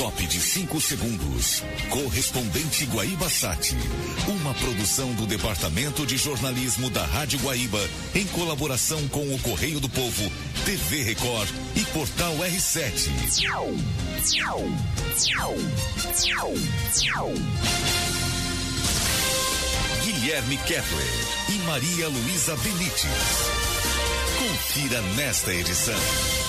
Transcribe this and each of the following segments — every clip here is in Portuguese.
top de 5 segundos. Correspondente Guaíba Sat. Uma produção do Departamento de Jornalismo da Rádio Guaíba, em colaboração com o Correio do Povo, TV Record e Portal R7. Guilherme Kepler e Maria Luísa Benites. Confira nesta edição.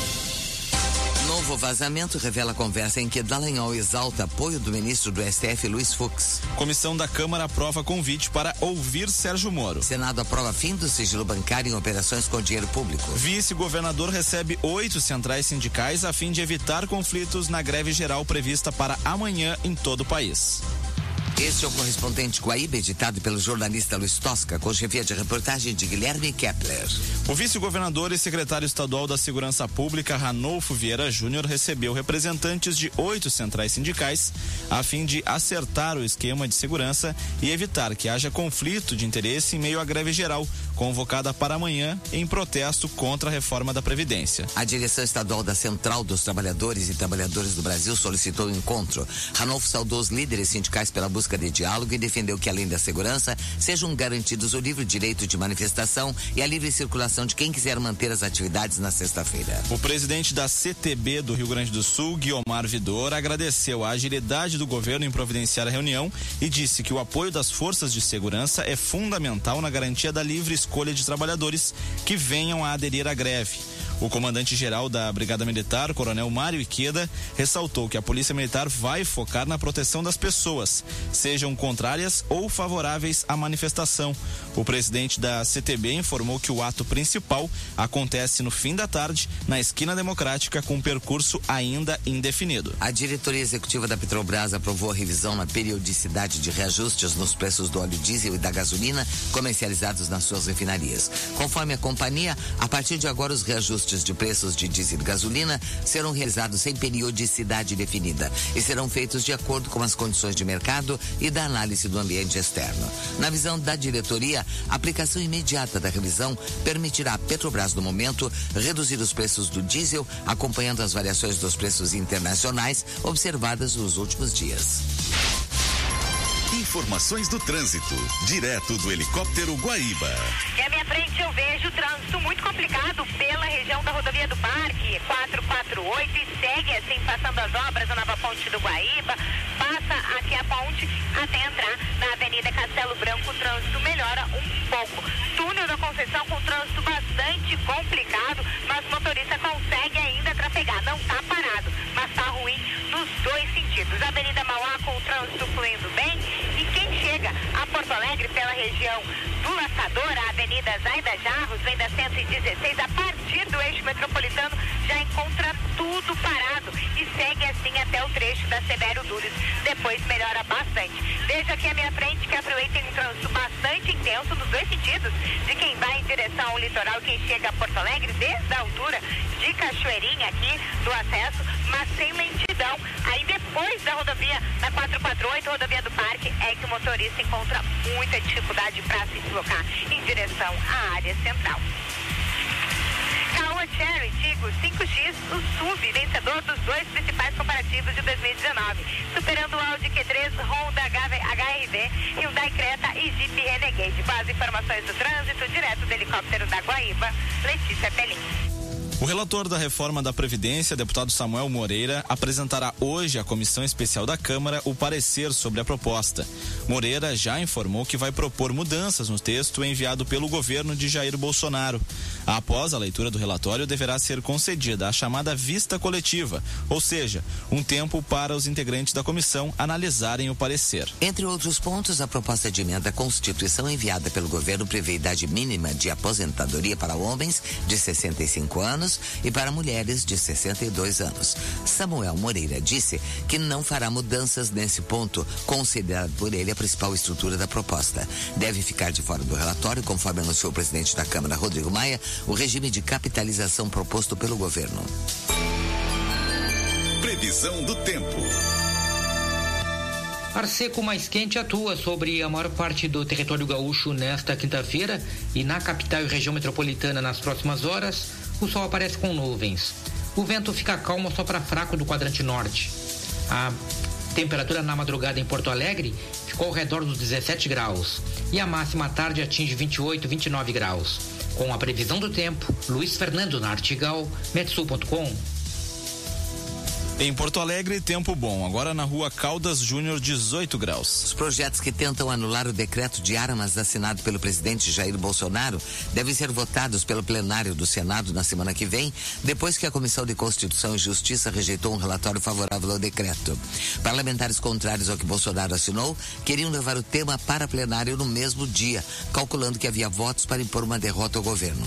Novo vazamento revela conversa em que Dallagnol exalta apoio do ministro do STF, Luiz Fux. Comissão da Câmara aprova convite para ouvir Sérgio Moro. Senado aprova fim do sigilo bancário em operações com dinheiro público. Vice-governador recebe oito centrais sindicais a fim de evitar conflitos na greve geral prevista para amanhã em todo o país. Este é o correspondente Guaíba, editado pelo jornalista Luiz Tosca, com chefia de reportagem de Guilherme Kepler. O vice-governador e secretário estadual da Segurança Pública, Ranolfo Vieira Júnior, recebeu representantes de oito centrais sindicais a fim de acertar o esquema de segurança e evitar que haja conflito de interesse em meio à greve geral, convocada para amanhã em protesto contra a reforma da Previdência. A direção estadual da Central dos Trabalhadores e Trabalhadoras do Brasil solicitou o encontro. Ranolfo saudou os líderes sindicais pela busca de diálogo e defendeu que, além da segurança, sejam garantidos o livre direito de manifestação e a livre circulação de quem quiser manter as atividades na sexta-feira. O presidente da CTB do Rio Grande do Sul, Guiomar Vidor, agradeceu a agilidade do governo em providenciar a reunião e disse que o apoio das forças de segurança é fundamental na garantia da livre escolha de trabalhadores que venham a aderir à greve. O comandante-geral da Brigada Militar, Coronel Mário Iqueda, ressaltou que a Polícia Militar vai focar na proteção das pessoas, sejam contrárias ou favoráveis à manifestação. O presidente da CTB informou que o ato principal acontece no fim da tarde, na esquina democrática, com percurso ainda indefinido. A diretoria executiva da Petrobras aprovou a revisão na periodicidade de reajustes nos preços do óleo diesel e da gasolina comercializados nas suas refinarias. Conforme a companhia, a partir de agora os reajustes de preços de diesel e gasolina serão realizados sem periodicidade definida e serão feitos de acordo com as condições de mercado e da análise do ambiente externo. Na visão da diretoria, a aplicação imediata da revisão permitirá à Petrobras, no momento, reduzir os preços do diesel, acompanhando as variações dos preços internacionais observadas nos últimos dias. Informações do trânsito, direto do helicóptero Guaíba. E à minha frente eu vejo o trânsito muito complicado do Parque, 448, e segue assim, passando as obras da nova ponte do Guaíba, passa aqui a ponte até entrar na Avenida Castelo Branco, o trânsito melhora um pouco. Túnel da Conceição com trânsito bastante complicado, mas o motorista consegue ainda trafegar, não está parado, mas está ruim nos dois sentidos. Avenida Mauá com o trânsito fluindo bem e quem chega a Porto Alegre pela região do Laçador, a Avenida Zaida Jarros, vem da 116, a metropolitano, já encontra tudo parado e segue assim até o trecho da Severo Dures. Depois melhora bastante. Veja aqui à minha frente que a Freeway tem um trânsito bastante intenso nos dois sentidos, de quem vai em direção ao litoral, quem chega a Porto Alegre, desde a altura de Cachoeirinha aqui do acesso, mas sem lentidão. Aí depois da rodovia, na 448, rodovia do Parque, é que o motorista encontra muita dificuldade para se deslocar em direção à área central. Cherry Tigo 5X, o SUV, vencedor dos dois principais comparativos de 2019, superando o Audi Q3, Honda HRV, Hyundai Creta e Jeep Renegade. Com as informações do trânsito, direto do helicóptero da Guaíba, Letícia Pelim. O relator da reforma da Previdência, deputado Samuel Moreira, apresentará hoje à Comissão Especial da Câmara o parecer sobre a proposta. Moreira já informou que vai propor mudanças no texto enviado pelo governo de Jair Bolsonaro. Após a leitura do relatório, deverá ser concedida a chamada vista coletiva, ou seja, um tempo para os integrantes da comissão analisarem o parecer. Entre outros pontos, a proposta de emenda à Constituição enviada pelo governo prevê idade mínima de aposentadoria para homens de 65 anos e para mulheres de 62 anos. Samuel Moreira disse que não fará mudanças nesse ponto, considerado por ele a principal estrutura da proposta. Deve ficar de fora do relatório, conforme anunciou o presidente da Câmara, Rodrigo Maia, o regime de capitalização proposto pelo governo. Previsão do tempo. Ar seco mais quente atua sobre a maior parte do território gaúcho nesta quinta-feira e na capital e região metropolitana nas próximas horas, o sol aparece com nuvens. O vento fica calmo só para fraco do quadrante norte. A temperatura na madrugada em Porto Alegre ficou ao redor dos 17 graus e a máxima à tarde atinge 28, 29 graus. Com a previsão do tempo, Luiz Fernando Nartigal, Metsul.com. Em Porto Alegre, tempo bom. Agora na rua Caldas Júnior, 18 graus. Os projetos que tentam anular o decreto de armas assinado pelo presidente Jair Bolsonaro devem ser votados pelo plenário do Senado na semana que vem, depois que a Comissão de Constituição e Justiça rejeitou um relatório favorável ao decreto. Parlamentares contrários ao que Bolsonaro assinou queriam levar o tema para plenário no mesmo dia, calculando que havia votos para impor uma derrota ao governo.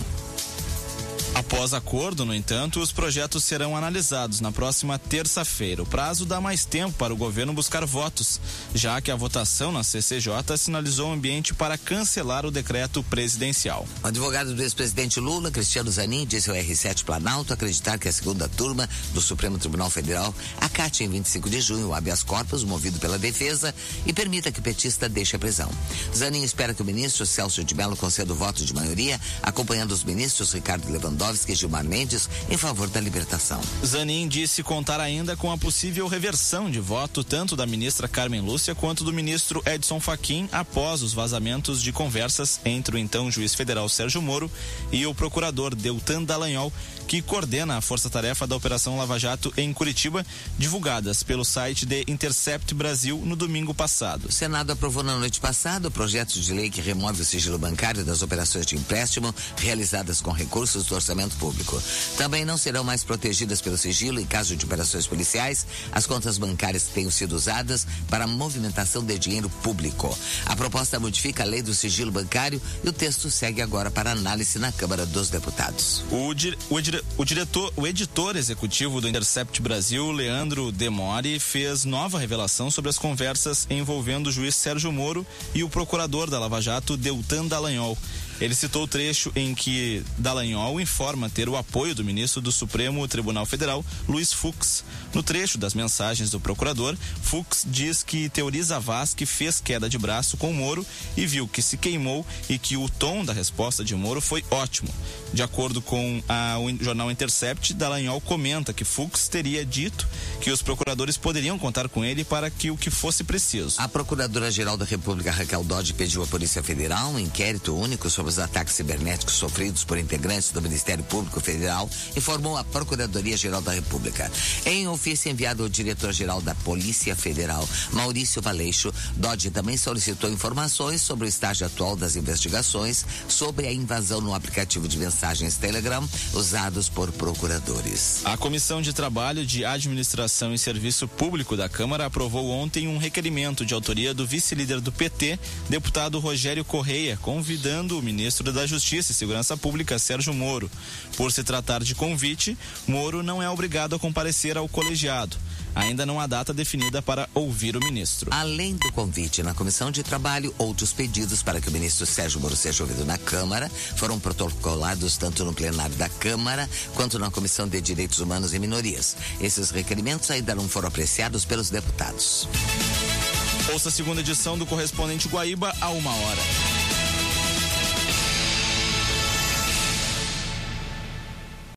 Após acordo, no entanto, os projetos serão analisados na próxima terça-feira. O prazo dá mais tempo para o governo buscar votos, já que a votação na CCJ sinalizou o ambiente para cancelar o decreto presidencial. O advogado do ex-presidente Lula, Cristiano Zanin, disse ao R7 Planalto acreditar que a segunda turma do Supremo Tribunal Federal acate em 25 de junho o habeas corpus movido pela defesa e permita que o petista deixe a prisão. Zanin espera que o ministro Celso de Mello conceda o voto de maioria, acompanhando os ministros Ricardo Lewandowski Lewandowski e Gilmar Mendes em favor da libertação. Zanin disse contar ainda com a possível reversão de voto tanto da ministra Carmen Lúcia quanto do ministro Edson Fachin após os vazamentos de conversas entre o então juiz federal Sérgio Moro e o procurador Deltan Dallagnol, que coordena a força-tarefa da Operação Lava Jato em Curitiba, divulgadas pelo site de Intercept Brasil no domingo passado. O Senado aprovou na noite passada o projeto de lei que remove o sigilo bancário das operações de empréstimo realizadas com recursos do orçamento orçamento público. Também não serão mais protegidas pelo sigilo em caso de operações policiais as contas bancárias que tenham sido usadas para a movimentação de dinheiro público. A proposta modifica a lei do sigilo bancário e o texto segue agora para análise na Câmara dos Deputados. O, di o, o diretor, o editor executivo do Intercept Brasil, Leandro Demore, fez nova revelação sobre as conversas envolvendo o juiz Sérgio Moro e o procurador da Lava Jato, Deltan Dallagnol. Ele citou o trecho em que Dallagnol informa ter o apoio do ministro do Supremo Tribunal Federal, Luiz Fux. No trecho das mensagens do procurador, Fux diz que teoriza Vaz que fez queda de braço com Moro e viu que se queimou e que o tom da resposta de Moro foi ótimo. De acordo com a, o jornal Intercept, Dallagnol comenta que Fux teria dito que os procuradores poderiam contar com ele para que o que fosse preciso. A Procuradora-Geral da República, Raquel Dodge, pediu à Polícia Federal um inquérito único sobre os ataques cibernéticos sofridos por integrantes do Ministério Público Federal, informou a Procuradoria-Geral da República. Em ofício enviado ao diretor-geral da Polícia Federal, Maurício Valeixo, Dodge também solicitou informações sobre o estágio atual das investigações sobre a invasão no aplicativo de mensagens Telegram usados por procuradores. A Comissão de Trabalho de Administração e Serviço Público da Câmara aprovou ontem um requerimento de autoria do vice-líder do PT, deputado Rogério Correia, convidando o ministro da Justiça e Segurança Pública, Sérgio Moro. Por se tratar de convite, Moro não é obrigado a comparecer ao colegiado. Ainda não há data definida para ouvir o ministro. Além do convite na Comissão de Trabalho, outros pedidos para que o ministro Sérgio Moro seja ouvido na Câmara foram protocolados tanto no plenário da Câmara quanto na Comissão de Direitos Humanos e Minorias. Esses requerimentos ainda não foram apreciados pelos deputados. Ouça a segunda edição do Correspondente Guaíba a uma hora.